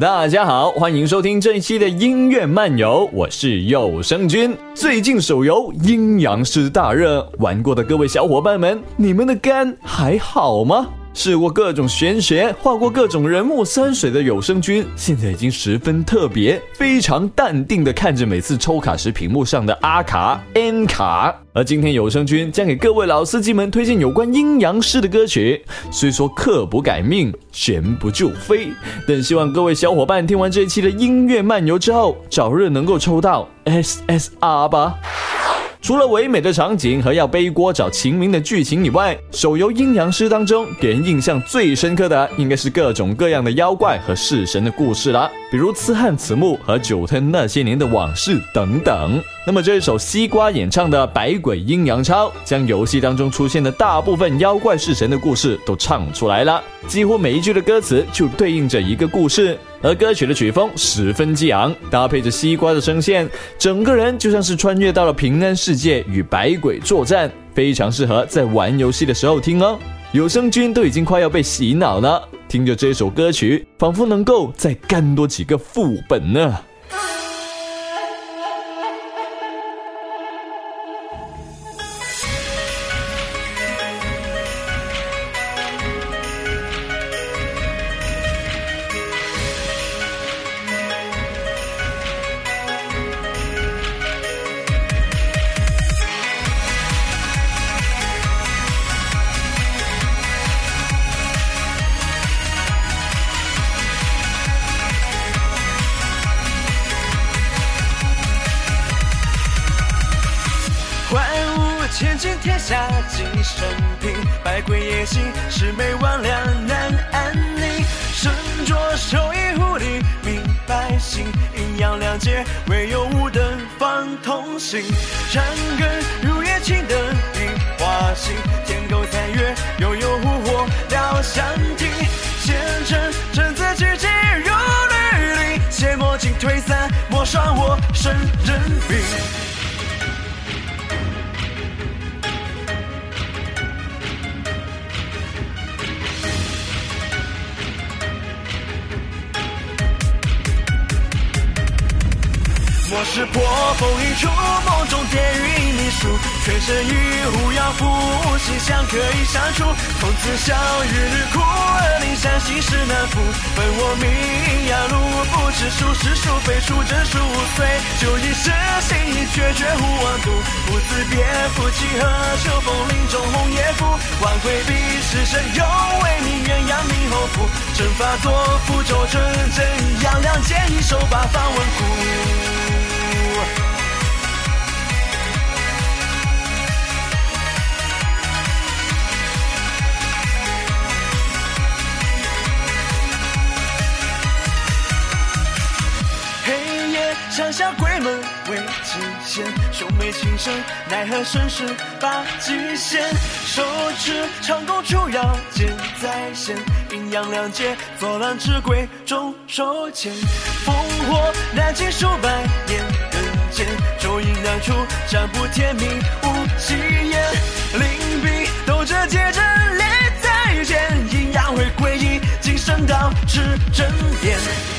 大家好，欢迎收听这一期的音乐漫游，我是有声君。最近手游《阴阳师》大热，玩过的各位小伙伴们，你们的肝还好吗？试过各种玄学，画过各种人物山水的有声君，现在已经十分特别，非常淡定的看着每次抽卡时屏幕上的 R 卡、N 卡。而今天有声君将给各位老司机们推荐有关阴阳师的歌曲，虽说刻不改命，悬不就飞，但希望各位小伙伴听完这一期的音乐漫游之后，早日能够抽到 SSR 吧。除了唯美的场景和要背锅找秦明的剧情以外，手游《阴阳师》当中给人印象最深刻的，应该是各种各样的妖怪和式神的故事了，比如刺汉慈木和九吞那些年的往事等等。那么这一首西瓜演唱的《百鬼阴阳抄》，将游戏当中出现的大部分妖怪式神的故事都唱出来了，几乎每一句的歌词就对应着一个故事。而歌曲的曲风十分激昂，搭配着西瓜的声线，整个人就像是穿越到了平安世界与百鬼作战，非常适合在玩游戏的时候听哦。有声君都已经快要被洗脑了，听着这首歌曲，仿佛能够再干多几个副本呢。生平，百鬼夜行，魑魅魍魉难安宁。身着兽衣护理民百姓，阴阳两界唯有无灯方同行。山根如夜青灯映花心，天狗残月悠悠狐火燎香亭。前尘臣子举剑如履林，邪魔尽退散，莫伤我生人命。是破风一出，梦中电云秘术，全身与狐妖符，心相可以删除。从此笑日日苦，恶灵山心事难负。本我命阳路，不知孰是孰非，孰真孰伪。就一生心意决绝无妄度，不自别负几何？秋风林中红叶拂，万鬼避世神，又为你鸳鸯冥后福。阵法作符咒阵，真阳两剑一手把方稳固。山下鬼门为极限，兄妹情深，奈何身世把极限。手持长弓出妖剑在先，阴阳两界作乱之鬼众手牵。烽火燃尽数百，咒影难除占卜天命无忌言。灵璧斗者皆真烈再见，阴阳会归一，今生道是真言。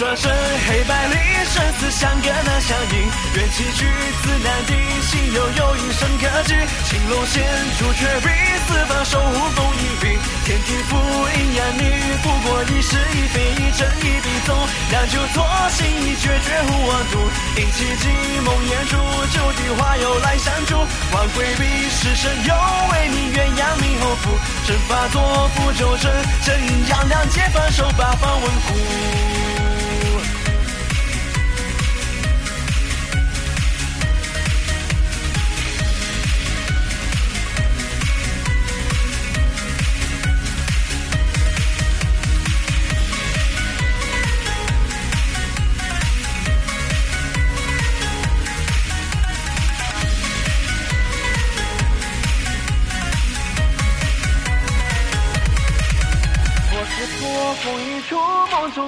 转身黑白里，生死相隔难相依。缘起聚子难敌，心有有因生可知。青龙现出绝壁，四方守护风一笔。天地覆阴阳女，不过一时一非，一真一笔纵。两酒错心一决绝无妄度。引起寂梦魇烛，九地花又来相助。万鬼避世神，又为你鸳鸯命后福。阵法作符咒阵，真阳两界反手八方稳固。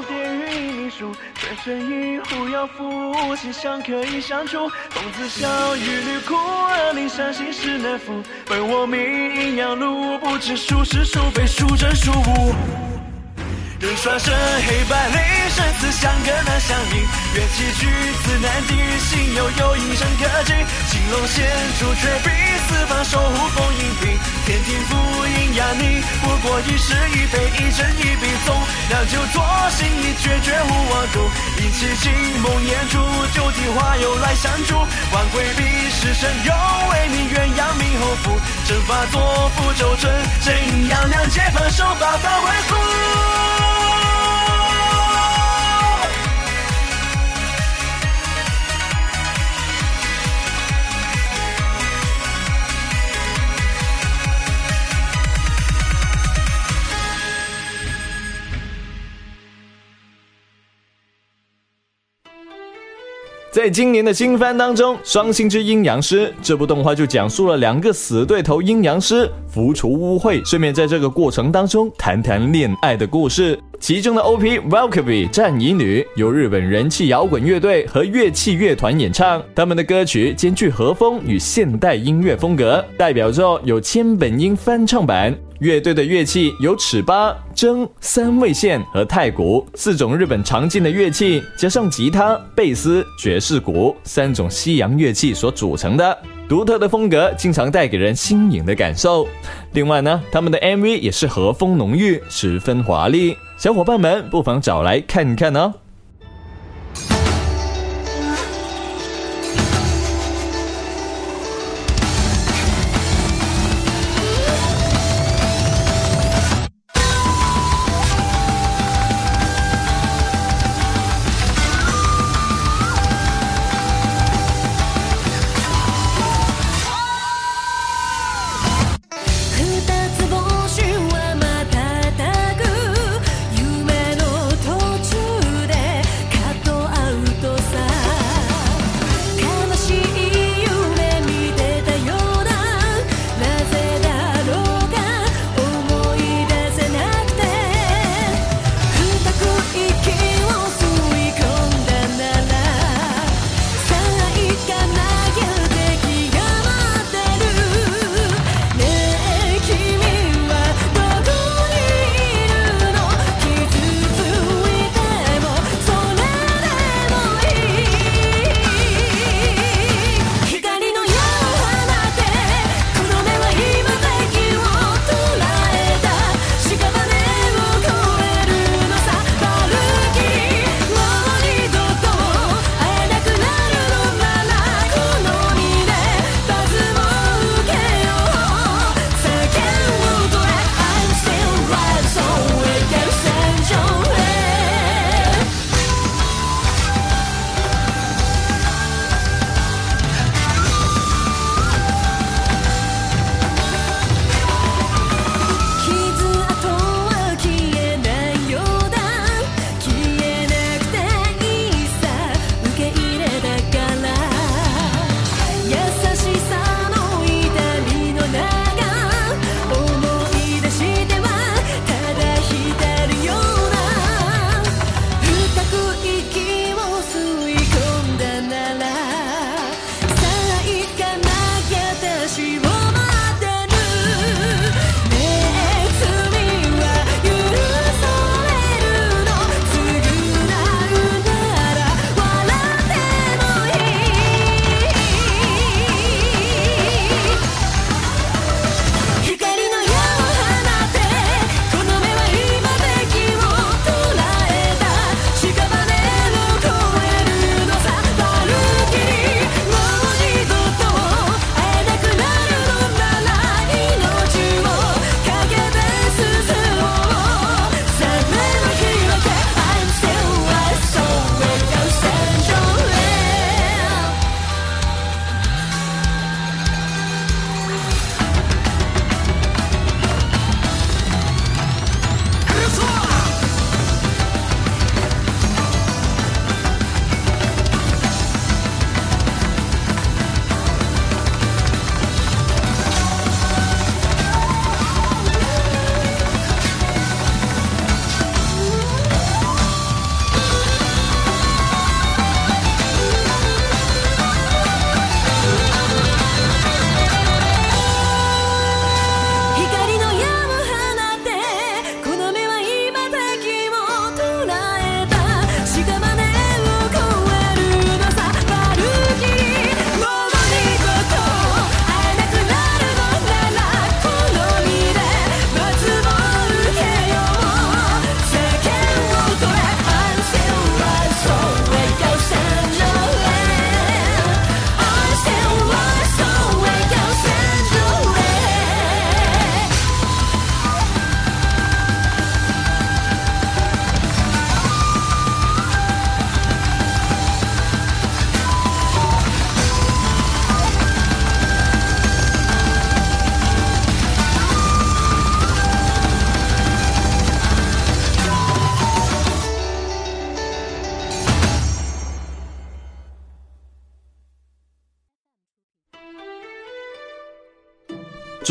风一出，梦中电云秘术，全身一壶要夫妻相可以相处，公子笑，玉女哭，儿女伤心事难负。问我命阴阳路，不知孰是孰非，孰真孰无。人双生，黑白雷生死相隔难相应，缘起举子难敌，心有有一生可及。青龙现出绝壁，四方守护封印平，天庭复阴阳逆，不过一时一非，一真一比纵，让酒作心意，决绝无望度。一起惊梦魇烛，九体化又来相助，万鬼必时神有为你，鸳鸯命后福，阵法作符周春，真阴阳两界放手，八方回在今年的新番当中，《双星之阴阳师》这部动画就讲述了两个死对头阴阳师浮除污秽，顺便在这个过程当中谈谈恋爱的故事。其中的 OP《Valkyrie 战乙女》由日本人气摇滚乐队和乐器乐团演唱，他们的歌曲兼具和风与现代音乐风格，代表作有千本樱翻唱版。乐队的乐器有尺八、筝、三味线和太鼓四种日本常见的乐器，加上吉他、贝斯、爵士鼓三种西洋乐器所组成的独特的风格，经常带给人新颖的感受。另外呢，他们的 MV 也是和风浓郁，十分华丽，小伙伴们不妨找来看看哦。切れた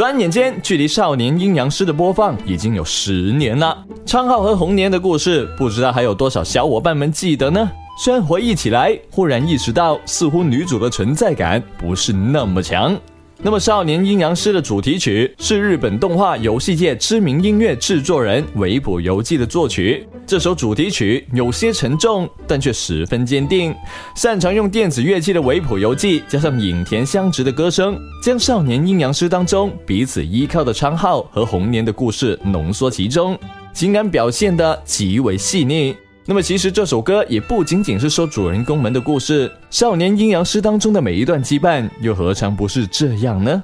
转眼间，距离《少年阴阳师》的播放已经有十年了。昌浩和红年的故事，不知道还有多少小伙伴们记得呢？虽然回忆起来，忽然意识到，似乎女主的存在感不是那么强。那么，《少年阴阳师》的主题曲是日本动画游戏界知名音乐制作人尾浦游记的作曲。这首主题曲有些沉重，但却十分坚定。擅长用电子乐器的尾浦游记，加上影田香直的歌声，将《少年阴阳师》当中彼此依靠的昌浩和红年的故事浓缩其中，情感表现得极为细腻。那么，其实这首歌也不仅仅是说主人公们的故事，《少年阴阳师》当中的每一段羁绊，又何尝不是这样呢？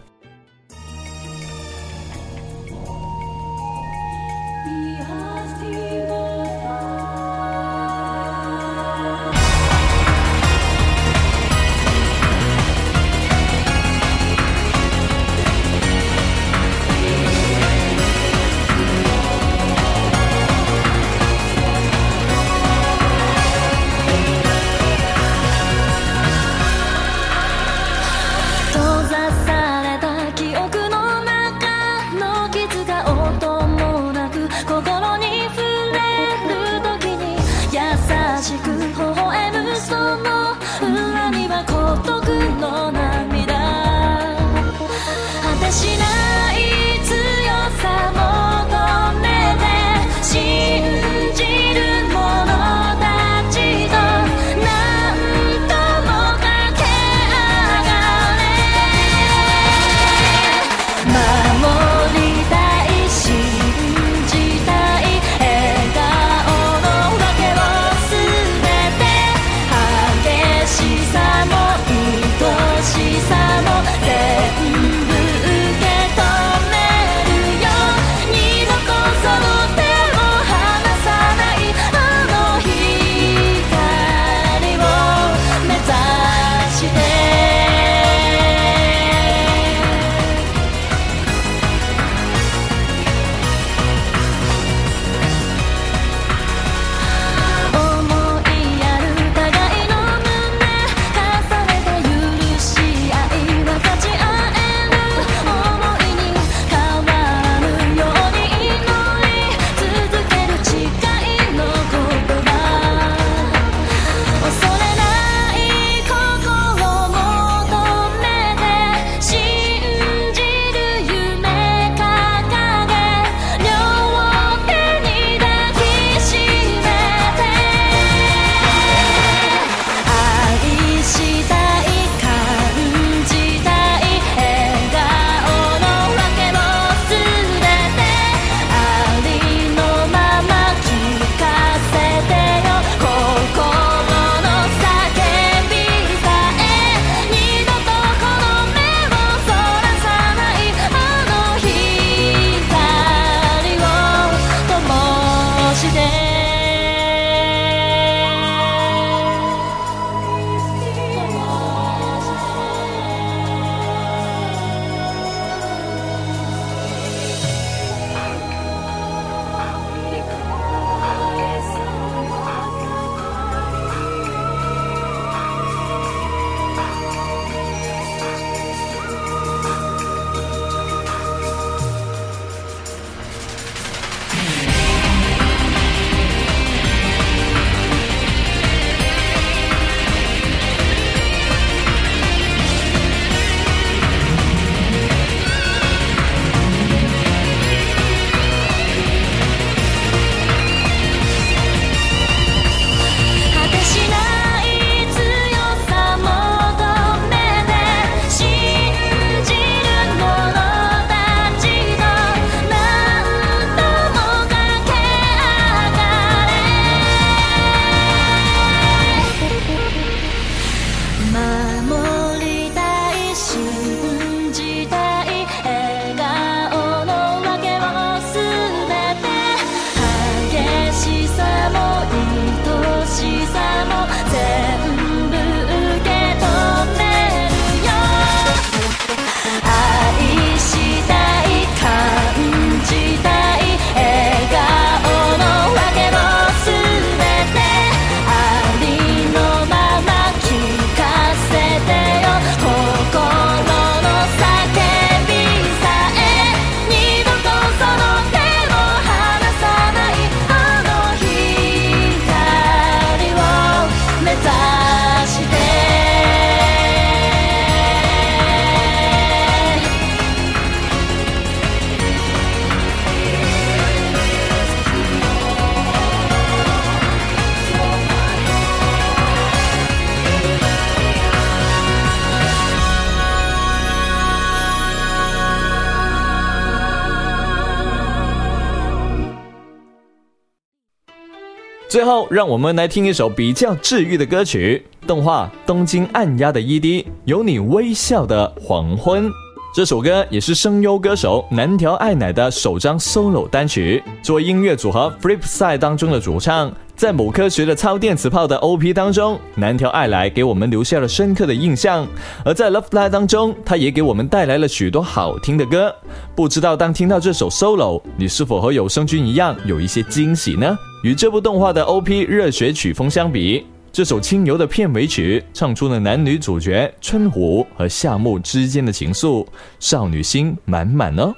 最后，让我们来听一首比较治愈的歌曲，动画《东京暗鸦的 ED》，有你微笑的黄昏。这首歌也是声优歌手南条爱乃的首张 solo 单曲，作为音乐组合 Flipside 当中的主唱。在某科学的超电磁炮的 OP 当中，南条爱来给我们留下了深刻的印象。而在 Love Live 当中，他也给我们带来了许多好听的歌。不知道当听到这首 solo，你是否和有声君一样有一些惊喜呢？与这部动画的 OP 热血曲风相比，这首轻柔的片尾曲唱出了男女主角春虎和夏木之间的情愫，少女心满满哦。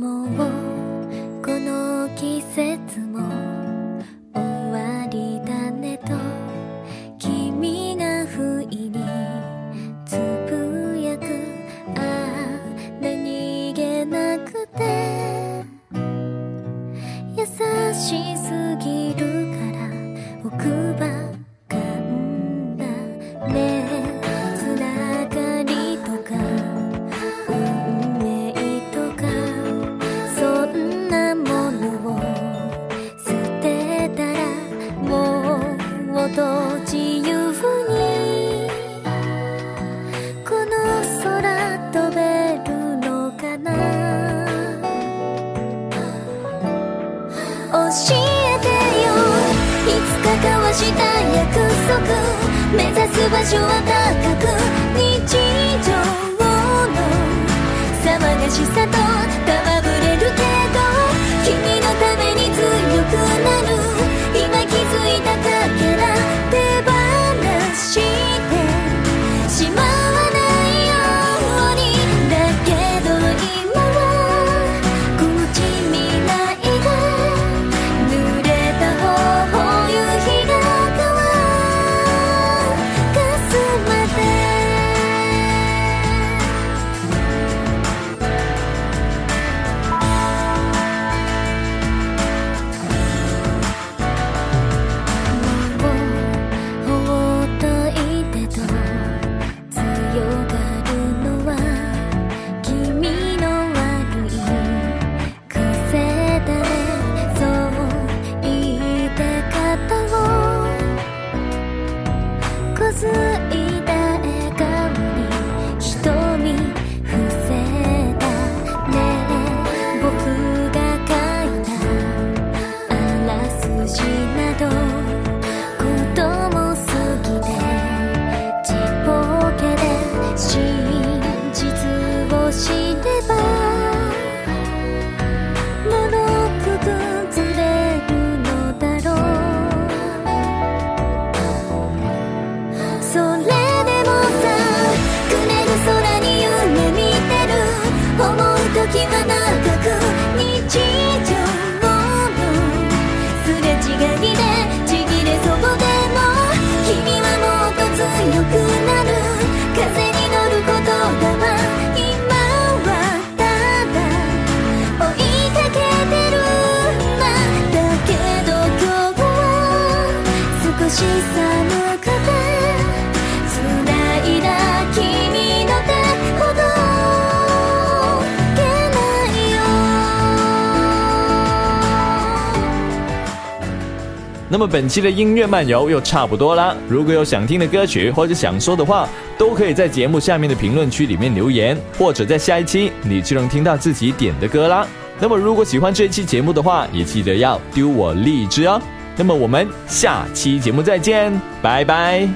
もうこの季節も場所は高く日常の騒がしさ todo. 那么本期的音乐漫游又差不多啦。如果有想听的歌曲或者想说的话，都可以在节目下面的评论区里面留言，或者在下一期你就能听到自己点的歌啦。那么如果喜欢这一期节目的话，也记得要丢我荔枝哦。那么我们下期节目再见，拜拜。